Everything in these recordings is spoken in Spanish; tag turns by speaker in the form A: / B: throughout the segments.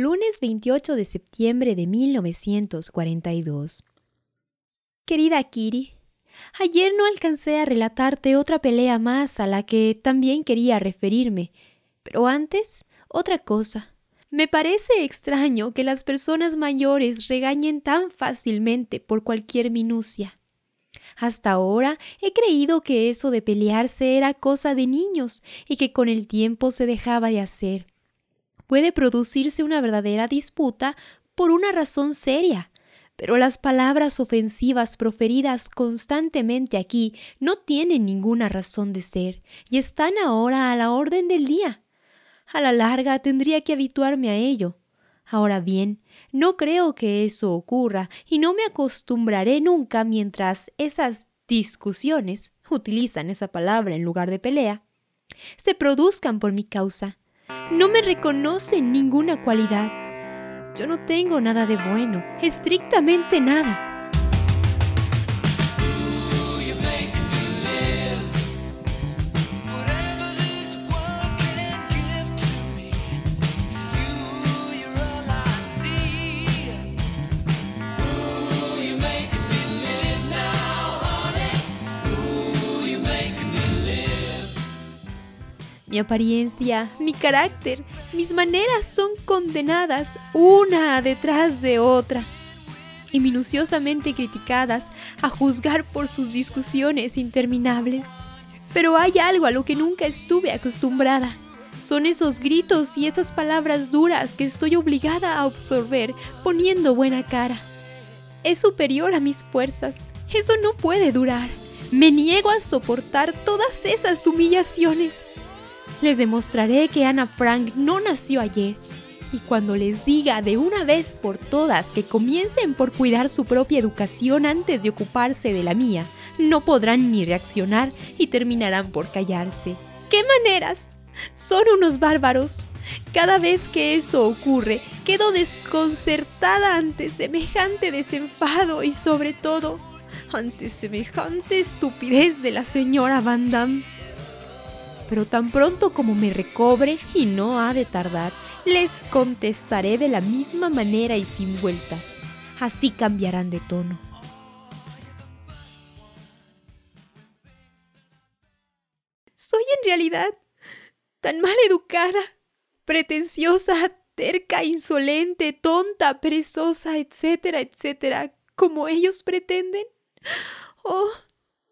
A: Lunes 28 de septiembre de 1942. Querida Kiri, ayer no alcancé a relatarte otra pelea más a la que también quería referirme, pero antes, otra cosa. Me parece extraño que las personas mayores regañen tan fácilmente por cualquier minucia. Hasta ahora he creído que eso de pelearse era cosa de niños y que con el tiempo se dejaba de hacer puede producirse una verdadera disputa por una razón seria. Pero las palabras ofensivas proferidas constantemente aquí no tienen ninguna razón de ser y están ahora a la orden del día. A la larga tendría que habituarme a ello. Ahora bien, no creo que eso ocurra y no me acostumbraré nunca mientras esas discusiones, utilizan esa palabra en lugar de pelea, se produzcan por mi causa. No me reconocen ninguna cualidad. Yo no tengo nada de bueno, estrictamente nada. Mi apariencia, mi carácter, mis maneras son condenadas una detrás de otra y minuciosamente criticadas a juzgar por sus discusiones interminables. Pero hay algo a lo que nunca estuve acostumbrada. Son esos gritos y esas palabras duras que estoy obligada a absorber poniendo buena cara. Es superior a mis fuerzas. Eso no puede durar. Me niego a soportar todas esas humillaciones. Les demostraré que Ana Frank no nació ayer. Y cuando les diga de una vez por todas que comiencen por cuidar su propia educación antes de ocuparse de la mía, no podrán ni reaccionar y terminarán por callarse. ¡Qué maneras! Son unos bárbaros. Cada vez que eso ocurre, quedo desconcertada ante semejante desenfado y sobre todo ante semejante estupidez de la señora Van Damme pero tan pronto como me recobre, y no ha de tardar, les contestaré de la misma manera y sin vueltas. Así cambiarán de tono. Soy en realidad tan mal educada, pretenciosa, terca, insolente, tonta, perezosa, etcétera, etcétera, como ellos pretenden. Oh,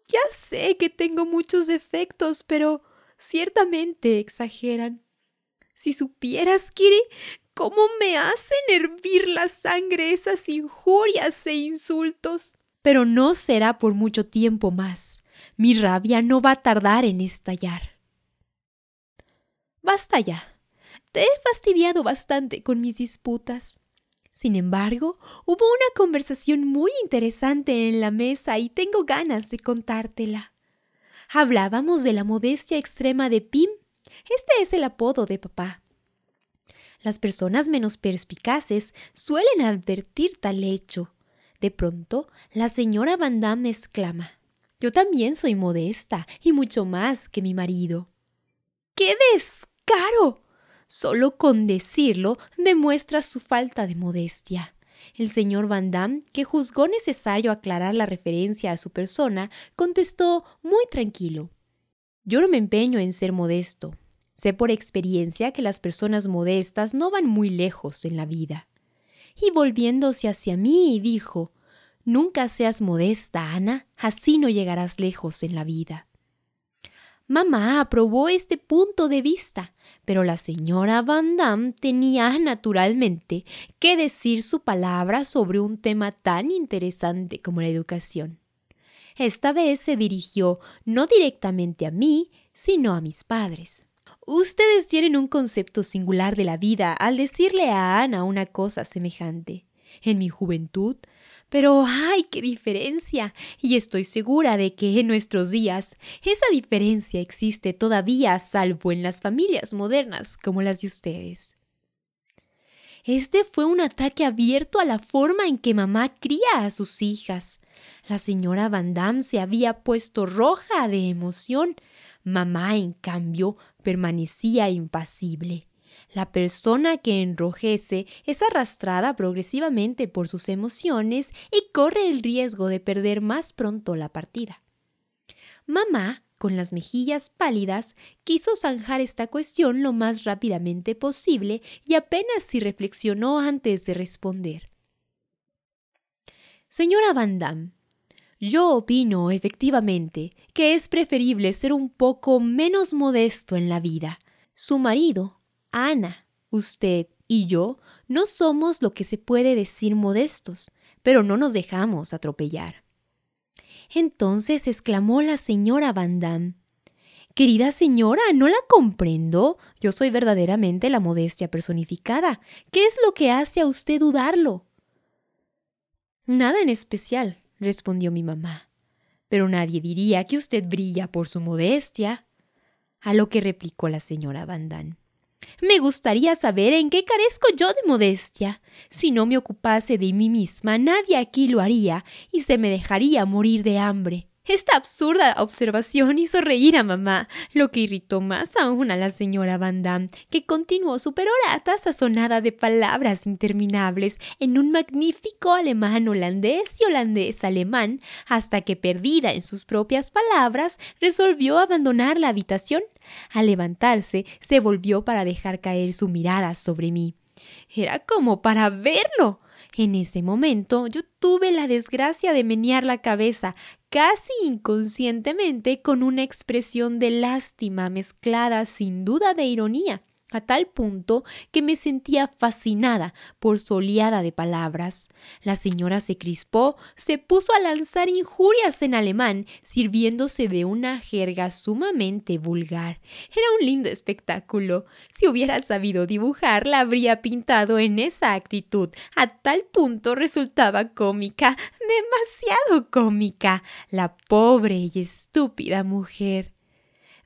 A: ya sé que tengo muchos defectos, pero ciertamente exageran. Si supieras, Kiri, cómo me hacen hervir la sangre esas injurias e insultos. Pero no será por mucho tiempo más. Mi rabia no va a tardar en estallar. Basta ya. Te he fastidiado bastante con mis disputas. Sin embargo, hubo una conversación muy interesante en la mesa y tengo ganas de contártela. Hablábamos de la modestia extrema de Pim. Este es el apodo de papá. Las personas menos perspicaces suelen advertir tal hecho. De pronto, la señora Van Damme exclama: Yo también soy modesta, y mucho más que mi marido. ¡Qué descaro! Solo con decirlo demuestra su falta de modestia. El señor Van Damme, que juzgó necesario aclarar la referencia a su persona, contestó muy tranquilo. Yo no me empeño en ser modesto. Sé por experiencia que las personas modestas no van muy lejos en la vida. Y volviéndose hacia mí, dijo Nunca seas modesta, Ana, así no llegarás lejos en la vida. Mamá aprobó este punto de vista, pero la señora Van Damme tenía naturalmente que decir su palabra sobre un tema tan interesante como la educación. Esta vez se dirigió no directamente a mí, sino a mis padres. Ustedes tienen un concepto singular de la vida al decirle a Ana una cosa semejante. En mi juventud, pero ¡ay, qué diferencia! Y estoy segura de que en nuestros días esa diferencia existe todavía salvo en las familias modernas como las de ustedes. Este fue un ataque abierto a la forma en que mamá cría a sus hijas. La señora Van Damme se había puesto roja de emoción. Mamá, en cambio, permanecía impasible. La persona que enrojece es arrastrada progresivamente por sus emociones y corre el riesgo de perder más pronto la partida. Mamá con las mejillas pálidas, quiso zanjar esta cuestión lo más rápidamente posible y apenas si reflexionó antes de responder. Señora Van Damme, yo opino efectivamente que es preferible ser un poco menos modesto en la vida. Su marido, Ana, usted y yo no somos lo que se puede decir modestos, pero no nos dejamos atropellar. Entonces exclamó la señora Van Damme. Querida señora, no la comprendo. Yo soy verdaderamente la modestia personificada. ¿Qué es lo que hace a usted dudarlo? Nada en especial, respondió mi mamá. Pero nadie diría que usted brilla por su modestia. A lo que replicó la señora Van Damme. Me gustaría saber en qué carezco yo de modestia. Si no me ocupase de mí misma, nadie aquí lo haría y se me dejaría morir de hambre. Esta absurda observación hizo reír a mamá, lo que irritó más aún a la señora Van Damme, que continuó su perorata sazonada de palabras interminables en un magnífico alemán holandés y holandés alemán, hasta que, perdida en sus propias palabras, resolvió abandonar la habitación. Al levantarse, se volvió para dejar caer su mirada sobre mí. Era como para verlo. En ese momento yo tuve la desgracia de menear la cabeza, casi inconscientemente, con una expresión de lástima mezclada sin duda de ironía a tal punto que me sentía fascinada por su oleada de palabras. La señora se crispó, se puso a lanzar injurias en alemán, sirviéndose de una jerga sumamente vulgar. Era un lindo espectáculo. Si hubiera sabido dibujar, la habría pintado en esa actitud. A tal punto resultaba cómica, demasiado cómica, la pobre y estúpida mujer.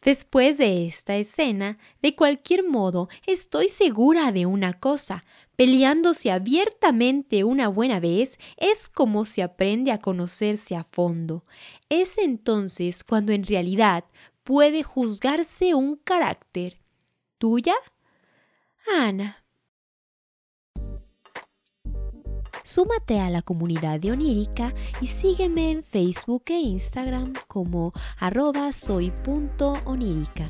A: Después de esta escena, de cualquier modo, estoy segura de una cosa. Peleándose abiertamente una buena vez es como se aprende a conocerse a fondo. Es entonces cuando en realidad puede juzgarse un carácter. ¿Tuya? Ana. Súmate a la comunidad de Onírica y sígueme en Facebook e Instagram como arroba soy.onírica.